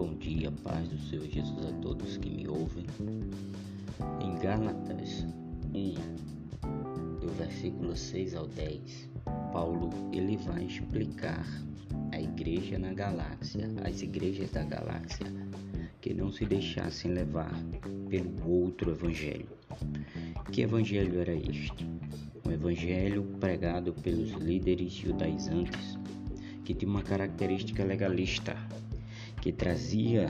Bom dia, paz do Senhor Jesus a todos que me ouvem. Em Gálatas 1, do versículo 6 ao 10, Paulo ele vai explicar a igreja na galáxia, as igrejas da galáxia, que não se deixassem levar pelo outro evangelho. Que evangelho era este? Um evangelho pregado pelos líderes judaizantes que tinha uma característica legalista que trazia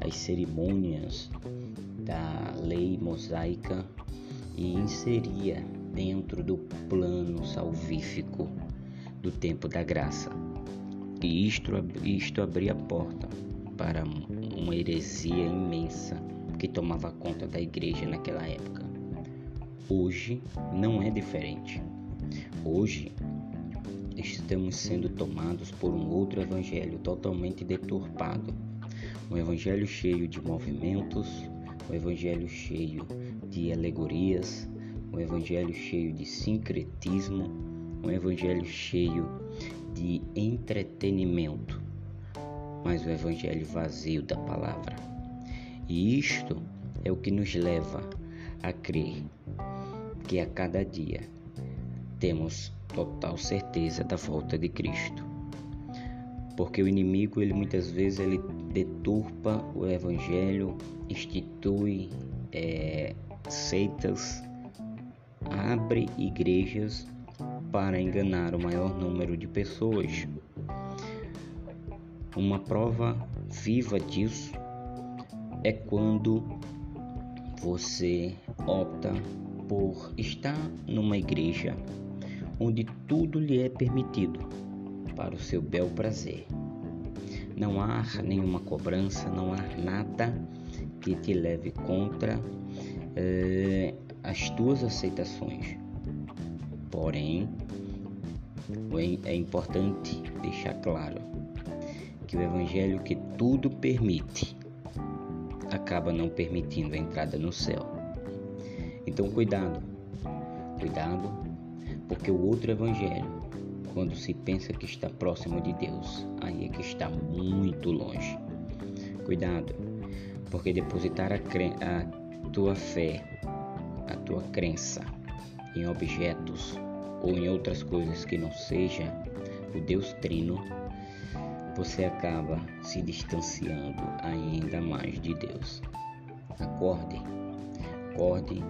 as cerimônias da lei mosaica e inseria dentro do plano salvífico do tempo da graça. E isto, isto abria a porta para uma heresia imensa que tomava conta da igreja naquela época. Hoje não é diferente. Hoje estamos sendo tomados por um outro evangelho totalmente deturpado. Um evangelho cheio de movimentos, um evangelho cheio de alegorias, um evangelho cheio de sincretismo, um evangelho cheio de entretenimento, mas o evangelho vazio da palavra. E isto é o que nos leva a crer que a cada dia temos total certeza da volta de Cristo. Porque o inimigo, ele muitas vezes ele deturpa o evangelho, institui é, seitas, abre igrejas para enganar o maior número de pessoas. Uma prova viva disso é quando você opta por estar numa igreja onde tudo lhe é permitido para o seu bel prazer. Não há nenhuma cobrança, não há nada que te leve contra eh, as tuas aceitações. Porém, é importante deixar claro que o Evangelho que tudo permite acaba não permitindo a entrada no céu. Então, cuidado, cuidado porque o outro evangelho, quando se pensa que está próximo de Deus, aí é que está muito longe. Cuidado, porque depositar a, a tua fé, a tua crença em objetos ou em outras coisas que não seja o Deus Trino, você acaba se distanciando ainda mais de Deus. Acorde, acorde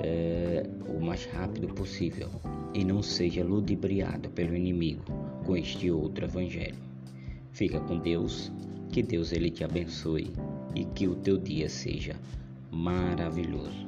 é, o mais rápido possível e não seja ludibriado pelo inimigo com este outro evangelho. Fica com Deus, que Deus ele te abençoe e que o teu dia seja maravilhoso.